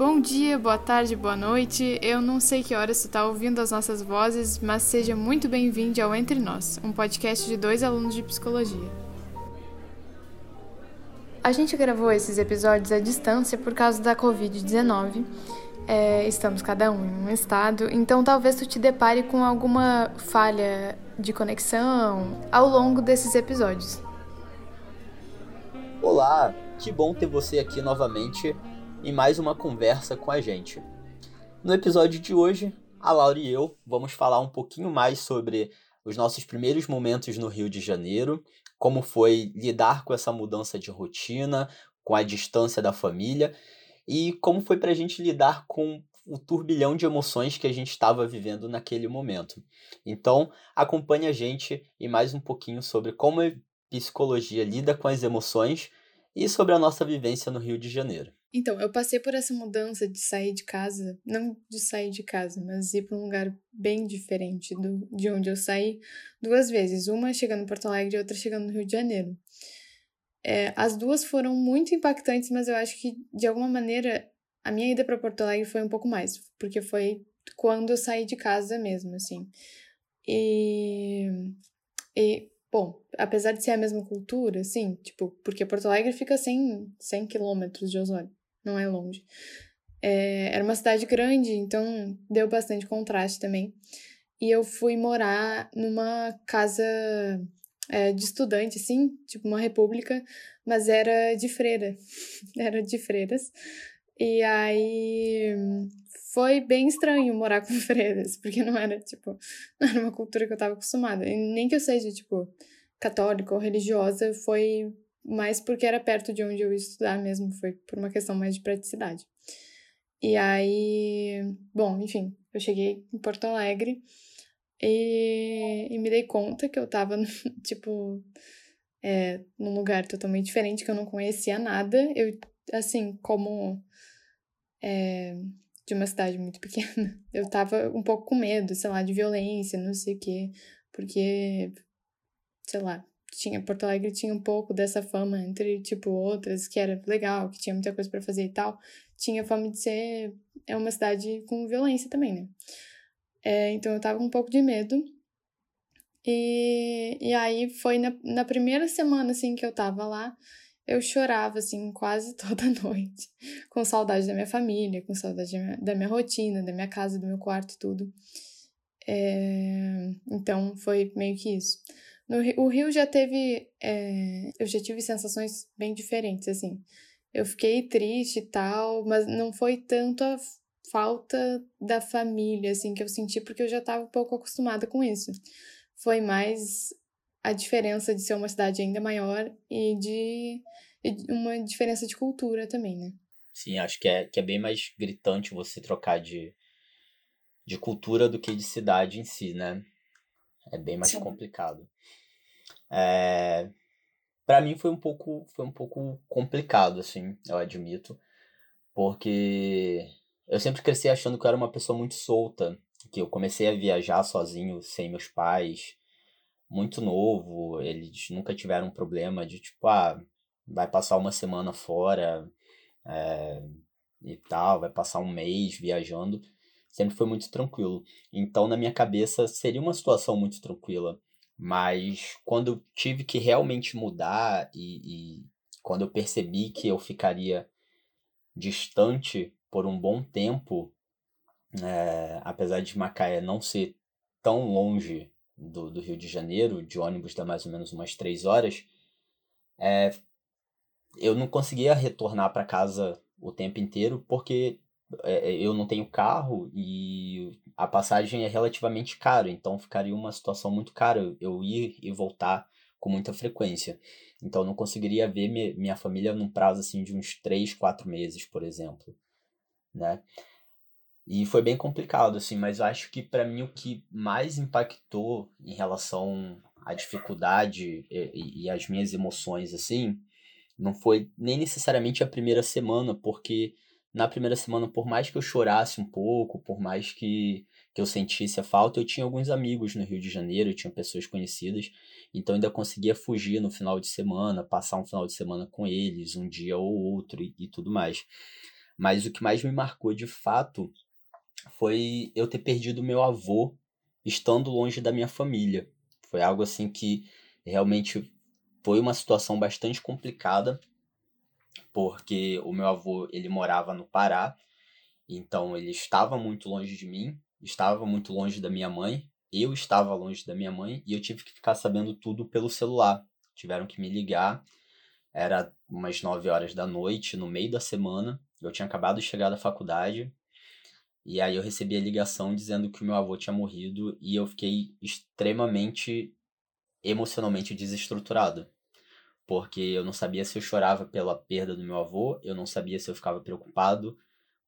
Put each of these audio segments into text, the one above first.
Bom dia, boa tarde, boa noite. Eu não sei que horas você está ouvindo as nossas vozes, mas seja muito bem-vindo ao Entre Nós, um podcast de dois alunos de psicologia. A gente gravou esses episódios à distância por causa da Covid-19. É, estamos cada um em um estado, então talvez tu te depare com alguma falha de conexão ao longo desses episódios. Olá, que bom ter você aqui novamente em mais uma conversa com a gente. No episódio de hoje, a Laura e eu vamos falar um pouquinho mais sobre os nossos primeiros momentos no Rio de Janeiro, como foi lidar com essa mudança de rotina, com a distância da família e como foi para a gente lidar com o turbilhão de emoções que a gente estava vivendo naquele momento. Então, acompanhe a gente e mais um pouquinho sobre como a psicologia lida com as emoções e sobre a nossa vivência no Rio de Janeiro. Então, eu passei por essa mudança de sair de casa, não de sair de casa, mas ir para um lugar bem diferente do, de onde eu saí duas vezes, uma chegando em Porto Alegre e outra chegando no Rio de Janeiro. É, as duas foram muito impactantes, mas eu acho que de alguma maneira a minha ida para Porto Alegre foi um pouco mais, porque foi quando eu saí de casa mesmo, assim. E, e Bom, apesar de ser a mesma cultura, sim, tipo, porque Porto Alegre fica a 100, 100 quilômetros de Osório, não é longe. É, era uma cidade grande, então deu bastante contraste também. E eu fui morar numa casa é, de estudante, assim, tipo uma república, mas era de freira, era de freiras. E aí foi bem estranho morar com freiras, porque não era, tipo, não era uma cultura que eu tava acostumada. E nem que eu seja, tipo, católica ou religiosa, foi mais porque era perto de onde eu ia estudar mesmo, foi por uma questão mais de praticidade. E aí, bom, enfim, eu cheguei em Porto Alegre e, e me dei conta que eu tava, tipo, é, num lugar totalmente diferente, que eu não conhecia nada. Eu, assim, como é, de uma cidade muito pequena, eu tava um pouco com medo, sei lá, de violência, não sei o quê, porque, sei lá, tinha Porto Alegre tinha um pouco dessa fama entre tipo outras que era legal, que tinha muita coisa para fazer e tal, tinha fama de ser é uma cidade com violência também, né? É, então eu tava com um pouco de medo. E, e aí foi na, na primeira semana assim que eu tava lá, eu chorava, assim, quase toda noite, com saudade da minha família, com saudade da minha, da minha rotina, da minha casa, do meu quarto, tudo. É... Então, foi meio que isso. No o Rio já teve. É... Eu já tive sensações bem diferentes, assim. Eu fiquei triste e tal, mas não foi tanto a falta da família, assim, que eu senti, porque eu já estava um pouco acostumada com isso. Foi mais a diferença de ser uma cidade ainda maior e de, e uma diferença de cultura também, né? Sim, acho que é, que é bem mais gritante você trocar de, de cultura do que de cidade em si, né? É bem mais Sim. complicado. É, para mim foi um pouco foi um pouco complicado assim, eu admito, porque eu sempre cresci achando que eu era uma pessoa muito solta, que eu comecei a viajar sozinho, sem meus pais, muito novo, eles nunca tiveram um problema de tipo, ah, vai passar uma semana fora é, e tal, vai passar um mês viajando. Sempre foi muito tranquilo. Então, na minha cabeça, seria uma situação muito tranquila. Mas quando tive que realmente mudar e, e quando eu percebi que eu ficaria distante por um bom tempo, é, apesar de Macaé não ser tão longe do, do Rio de Janeiro, de ônibus dá mais ou menos umas três horas, é, eu não conseguia retornar para casa o tempo inteiro porque eu não tenho carro e a passagem é relativamente cara, então ficaria uma situação muito cara eu ir e voltar com muita frequência. Então não conseguiria ver minha família num prazo assim de uns 3, 4 meses, por exemplo, né? E foi bem complicado, assim, mas acho que para mim o que mais impactou em relação à dificuldade e, e as minhas emoções, assim, não foi nem necessariamente a primeira semana, porque na primeira semana, por mais que eu chorasse um pouco, por mais que, que eu sentisse a falta, eu tinha alguns amigos no Rio de Janeiro, eu tinha pessoas conhecidas, então ainda conseguia fugir no final de semana, passar um final de semana com eles, um dia ou outro e, e tudo mais. Mas o que mais me marcou de fato foi eu ter perdido meu avô estando longe da minha família. Foi algo assim que realmente foi uma situação bastante complicada, porque o meu avô ele morava no Pará, então ele estava muito longe de mim, estava muito longe da minha mãe, eu estava longe da minha mãe e eu tive que ficar sabendo tudo pelo celular. Tiveram que me ligar, era umas 9 horas da noite, no meio da semana, eu tinha acabado de chegar da faculdade, e aí eu recebi a ligação dizendo que o meu avô tinha morrido e eu fiquei extremamente emocionalmente desestruturado. Porque eu não sabia se eu chorava pela perda do meu avô, eu não sabia se eu ficava preocupado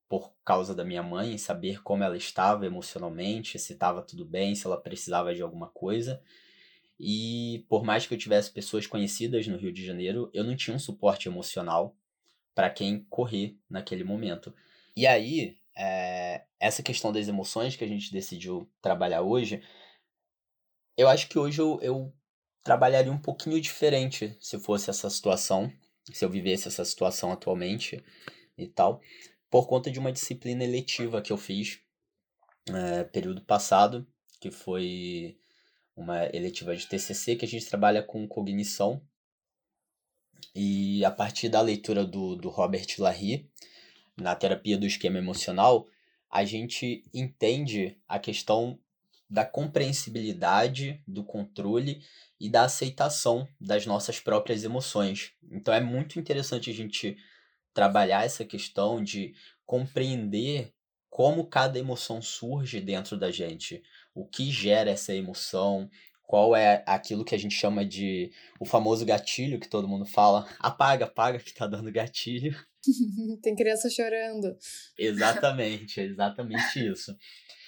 por causa da minha mãe, saber como ela estava emocionalmente, se estava tudo bem, se ela precisava de alguma coisa. E por mais que eu tivesse pessoas conhecidas no Rio de Janeiro, eu não tinha um suporte emocional para quem correr naquele momento. E aí, é, essa questão das emoções que a gente decidiu trabalhar hoje, eu acho que hoje eu, eu trabalharia um pouquinho diferente se fosse essa situação, se eu vivesse essa situação atualmente e tal, por conta de uma disciplina eletiva que eu fiz é, período passado, que foi uma eletiva de TCC que a gente trabalha com cognição. E a partir da leitura do, do Robert Lahire, na terapia do esquema emocional, a gente entende a questão da compreensibilidade, do controle e da aceitação das nossas próprias emoções. Então é muito interessante a gente trabalhar essa questão de compreender como cada emoção surge dentro da gente, o que gera essa emoção, qual é aquilo que a gente chama de o famoso gatilho que todo mundo fala, apaga, apaga que tá dando gatilho. Tem criança chorando. Exatamente, é exatamente isso.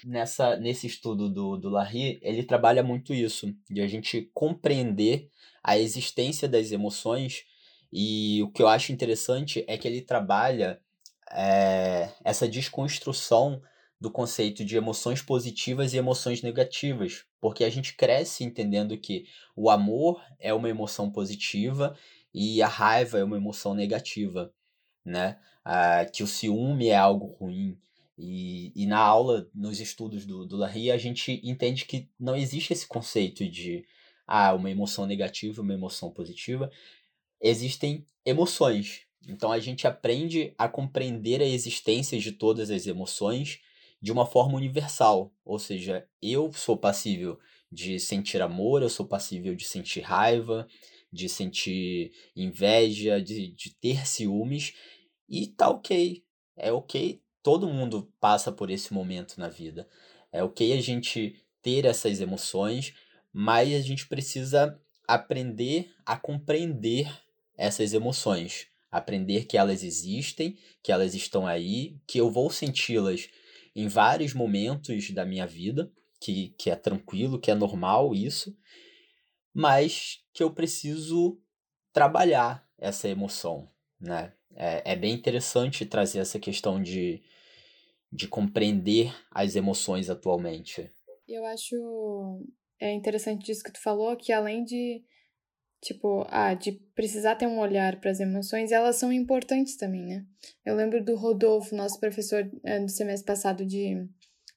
Nessa, nesse estudo do, do Larry, ele trabalha muito isso, de a gente compreender a existência das emoções, e o que eu acho interessante é que ele trabalha é, essa desconstrução do conceito de emoções positivas e emoções negativas, porque a gente cresce entendendo que o amor é uma emoção positiva e a raiva é uma emoção negativa né? Ah, que o ciúme é algo ruim. E, e na aula, nos estudos do, do Larry, a gente entende que não existe esse conceito de ah, uma emoção negativa, uma emoção positiva. Existem emoções. Então a gente aprende a compreender a existência de todas as emoções de uma forma universal. Ou seja, eu sou passível de sentir amor, eu sou passível de sentir raiva, de sentir inveja, de, de ter ciúmes, e tá ok. É ok, todo mundo passa por esse momento na vida. É ok a gente ter essas emoções, mas a gente precisa aprender a compreender essas emoções. Aprender que elas existem, que elas estão aí, que eu vou senti-las em vários momentos da minha vida, que, que é tranquilo, que é normal isso, mas que eu preciso trabalhar essa emoção, né? É, é bem interessante trazer essa questão de, de compreender as emoções atualmente. Eu acho é interessante disso que tu falou, que além de tipo, ah, de precisar ter um olhar para as emoções, elas são importantes também, né? Eu lembro do Rodolfo, nosso professor é, do semestre passado de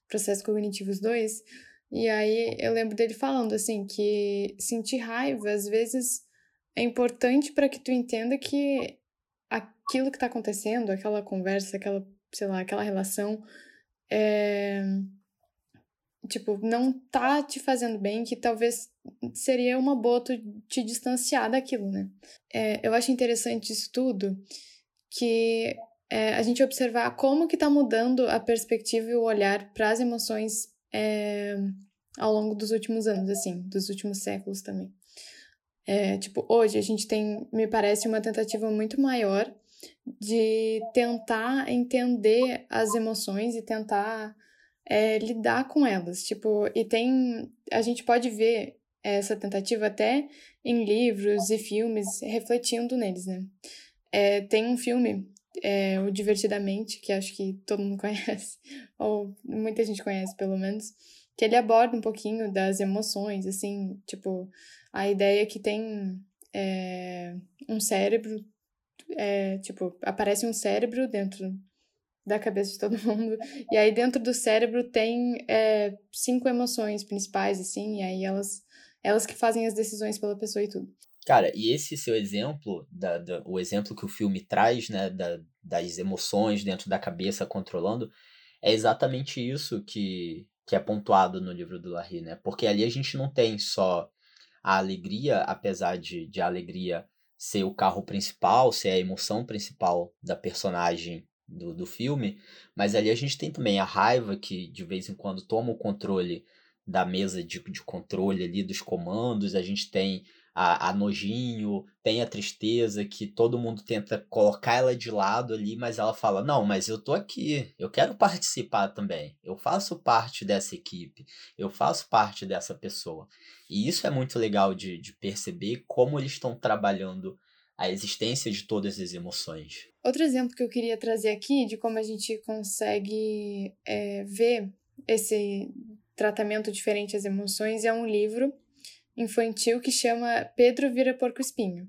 Processos Cognitivos 2, e aí eu lembro dele falando assim que sentir raiva às vezes é importante para que tu entenda que aquilo que tá acontecendo, aquela conversa, aquela, sei lá, aquela relação, é, tipo, não tá te fazendo bem, que talvez seria uma boa tu te distanciar daquilo, né? É, eu acho interessante isso tudo, que é, a gente observar como que tá mudando a perspectiva e o olhar para as emoções é, ao longo dos últimos anos, assim, dos últimos séculos também. É, tipo, hoje a gente tem, me parece, uma tentativa muito maior de tentar entender as emoções e tentar é, lidar com elas. Tipo, e tem. A gente pode ver essa tentativa até em livros e filmes refletindo neles, né? É, tem um filme, é, o Divertidamente, que acho que todo mundo conhece, ou muita gente conhece pelo menos, que ele aborda um pouquinho das emoções, assim, tipo, a ideia que tem é, um cérebro é, tipo, aparece um cérebro dentro da cabeça de todo mundo. E aí dentro do cérebro tem é, cinco emoções principais, assim, e aí elas, elas que fazem as decisões pela pessoa e tudo. Cara, e esse seu exemplo, da, da, o exemplo que o filme traz, né, da, das emoções dentro da cabeça controlando, é exatamente isso que, que é pontuado no livro do Larry, né? Porque ali a gente não tem só a alegria, apesar de, de a alegria ser o carro principal, ser a emoção principal da personagem do, do filme, mas ali a gente tem também a raiva que de vez em quando toma o controle da mesa de, de controle ali dos comandos, a gente tem a, a nojinho, tem a tristeza que todo mundo tenta colocar ela de lado ali, mas ela fala: Não, mas eu tô aqui, eu quero participar também, eu faço parte dessa equipe, eu faço parte dessa pessoa. E isso é muito legal de, de perceber como eles estão trabalhando a existência de todas as emoções. Outro exemplo que eu queria trazer aqui de como a gente consegue é, ver esse tratamento diferente às emoções é um livro infantil que chama Pedro Vira Porco Espinho.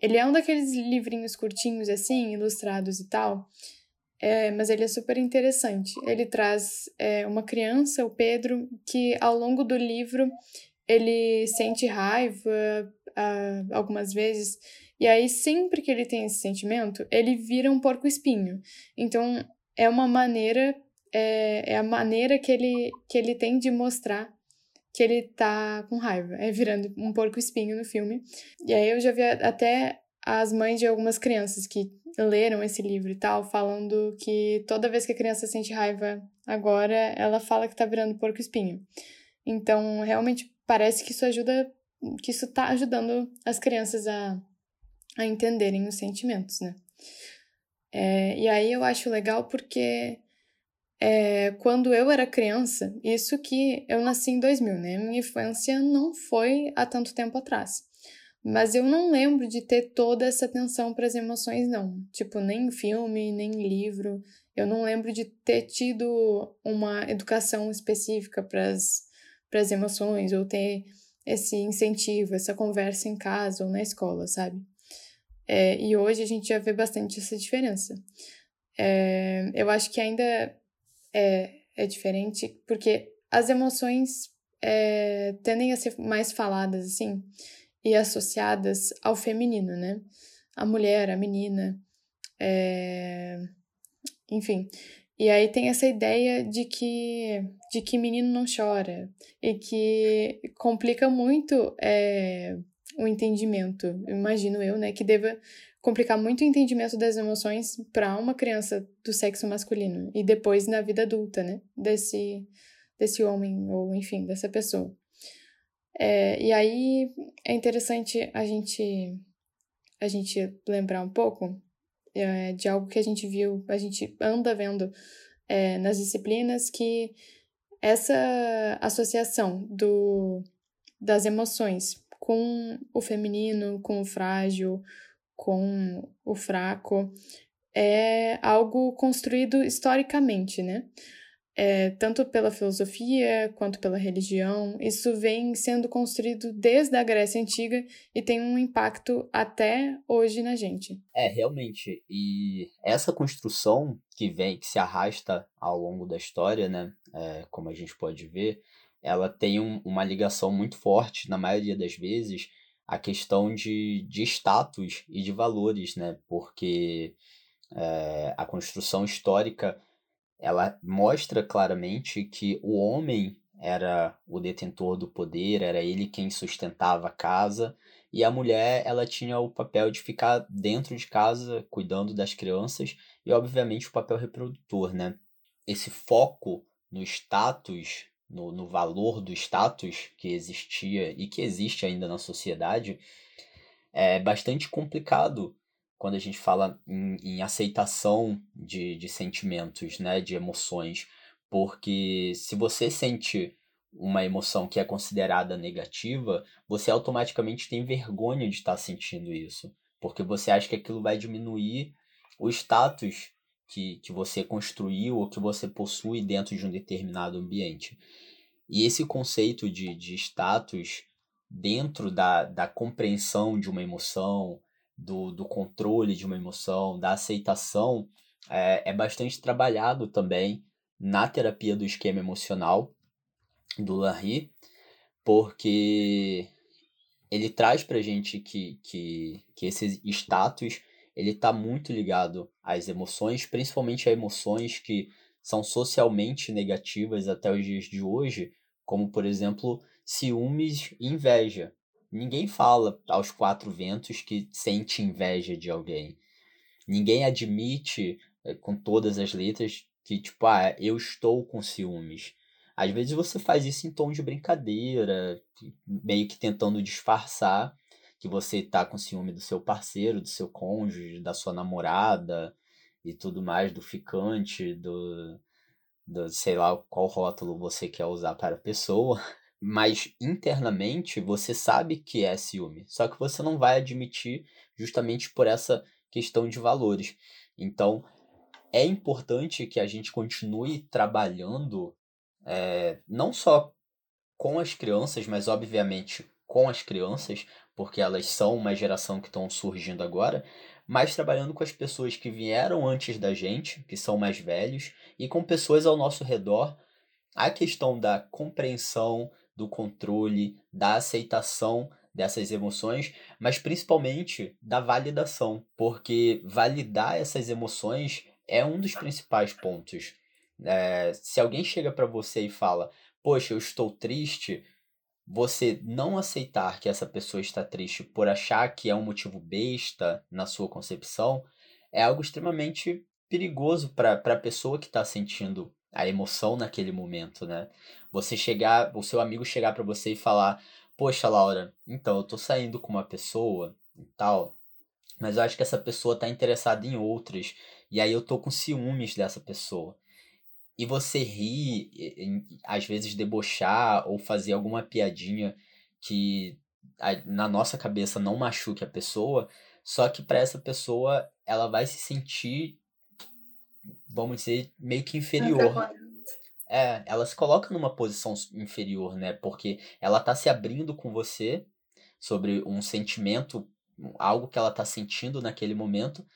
Ele é um daqueles livrinhos curtinhos assim, ilustrados e tal, é, mas ele é super interessante. Ele traz é, uma criança, o Pedro, que ao longo do livro ele sente raiva uh, algumas vezes, e aí sempre que ele tem esse sentimento, ele vira um porco-espinho. Então é uma maneira, é, é a maneira que ele, que ele tem de mostrar que ele tá com raiva, é virando um porco espinho no filme. E aí eu já vi até as mães de algumas crianças que leram esse livro e tal, falando que toda vez que a criança sente raiva agora, ela fala que tá virando porco espinho. Então, realmente parece que isso ajuda, que isso tá ajudando as crianças a, a entenderem os sentimentos, né? É, e aí eu acho legal porque é, quando eu era criança, isso que eu nasci em 2000, né? Minha infância não foi há tanto tempo atrás. Mas eu não lembro de ter toda essa atenção para as emoções, não. Tipo, nem filme, nem livro. Eu não lembro de ter tido uma educação específica para as emoções, ou ter esse incentivo, essa conversa em casa ou na escola, sabe? É, e hoje a gente já vê bastante essa diferença. É, eu acho que ainda é, é diferente, porque as emoções é, tendem a ser mais faladas, assim, e associadas ao feminino, né? A mulher, a menina, é... enfim. E aí tem essa ideia de que, de que menino não chora e que complica muito é, o entendimento, imagino eu, né? Que deva complicar muito o entendimento das emoções para uma criança do sexo masculino e depois na vida adulta, né? Desse, desse homem ou, enfim, dessa pessoa. É, e aí é interessante a gente, a gente lembrar um pouco é, de algo que a gente viu, a gente anda vendo é, nas disciplinas, que essa associação do, das emoções com o feminino, com o frágil, com o fraco é algo construído historicamente, né? É, tanto pela filosofia quanto pela religião, isso vem sendo construído desde a Grécia Antiga e tem um impacto até hoje na gente. É, realmente. E essa construção que vem, que se arrasta ao longo da história, né? É, como a gente pode ver, ela tem um, uma ligação muito forte, na maioria das vezes, a questão de, de status e de valores, né? Porque é, a construção histórica ela mostra claramente que o homem era o detentor do poder, era ele quem sustentava a casa, e a mulher ela tinha o papel de ficar dentro de casa cuidando das crianças e obviamente o papel reprodutor, né? Esse foco no status no, no valor do status que existia e que existe ainda na sociedade, é bastante complicado quando a gente fala em, em aceitação de, de sentimentos, né, de emoções, porque se você sente uma emoção que é considerada negativa, você automaticamente tem vergonha de estar sentindo isso, porque você acha que aquilo vai diminuir o status que, que você construiu ou que você possui dentro de um determinado ambiente. E esse conceito de, de status dentro da, da compreensão de uma emoção, do, do controle de uma emoção, da aceitação é, é bastante trabalhado também na terapia do esquema emocional do Larry, porque ele traz pra gente que, que, que esse status ele está muito ligado às emoções, principalmente a emoções que são socialmente negativas até os dias de hoje, como por exemplo ciúmes e inveja. Ninguém fala aos quatro ventos que sente inveja de alguém. Ninguém admite eh, com todas as letras que, tipo, ah, eu estou com ciúmes. Às vezes você faz isso em tom de brincadeira, meio que tentando disfarçar que você tá com ciúme do seu parceiro, do seu cônjuge, da sua namorada e tudo mais, do ficante, do, do sei lá qual rótulo você quer usar para a pessoa. Mas internamente você sabe que é ciúme, só que você não vai admitir justamente por essa questão de valores. Então, é importante que a gente continue trabalhando é, não só com as crianças, mas obviamente com as crianças, porque elas são uma geração que estão surgindo agora, mas trabalhando com as pessoas que vieram antes da gente, que são mais velhos, e com pessoas ao nosso redor, a questão da compreensão, do controle, da aceitação dessas emoções, mas principalmente da validação, porque validar essas emoções é um dos principais pontos. É, se alguém chega para você e fala, poxa, eu estou triste, você não aceitar que essa pessoa está triste por achar que é um motivo besta na sua concepção é algo extremamente perigoso para a pessoa que está sentindo a emoção naquele momento, né? Você chegar, o seu amigo chegar para você e falar: "Poxa, Laura, então eu tô saindo com uma pessoa e tal, mas eu acho que essa pessoa tá interessada em outras, e aí eu tô com ciúmes dessa pessoa" e você rir, às vezes debochar ou fazer alguma piadinha que na nossa cabeça não machuque a pessoa, só que para essa pessoa ela vai se sentir, vamos dizer, meio que inferior. É, ela se coloca numa posição inferior, né? Porque ela tá se abrindo com você sobre um sentimento, algo que ela tá sentindo naquele momento,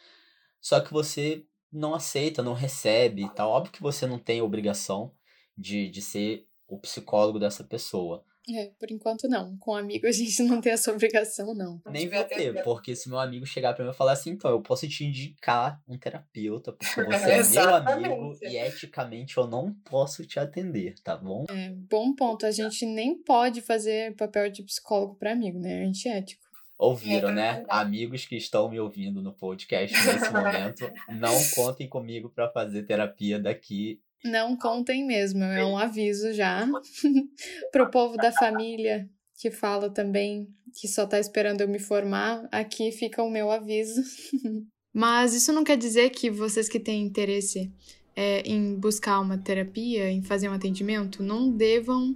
só que você não aceita, não recebe e tal. Óbvio que você não tem a obrigação de, de ser o psicólogo dessa pessoa. É, por enquanto não. Com um amigo a gente não tem essa obrigação, não. Nem vai ter, porque se meu amigo chegar pra mim e falar assim, então, eu posso te indicar um terapeuta, porque você é meu amigo e eticamente eu não posso te atender, tá bom? É, bom ponto. A gente nem pode fazer papel de psicólogo para amigo, né? Antiético ouviram, é né? Amigos que estão me ouvindo no podcast nesse momento, não contem comigo para fazer terapia daqui. Não contem mesmo, é um aviso já pro povo da família que fala também que só tá esperando eu me formar. Aqui fica o meu aviso. Mas isso não quer dizer que vocês que têm interesse é, em buscar uma terapia, em fazer um atendimento, não devam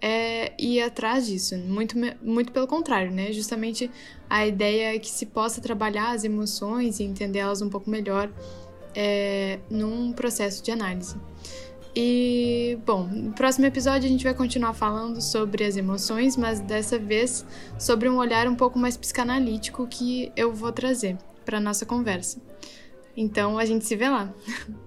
é ir atrás disso. Muito, muito pelo contrário, né? Justamente a ideia é que se possa trabalhar as emoções e entendê-las um pouco melhor é, num processo de análise. E, bom, no próximo episódio a gente vai continuar falando sobre as emoções, mas dessa vez sobre um olhar um pouco mais psicanalítico que eu vou trazer para nossa conversa. Então a gente se vê lá.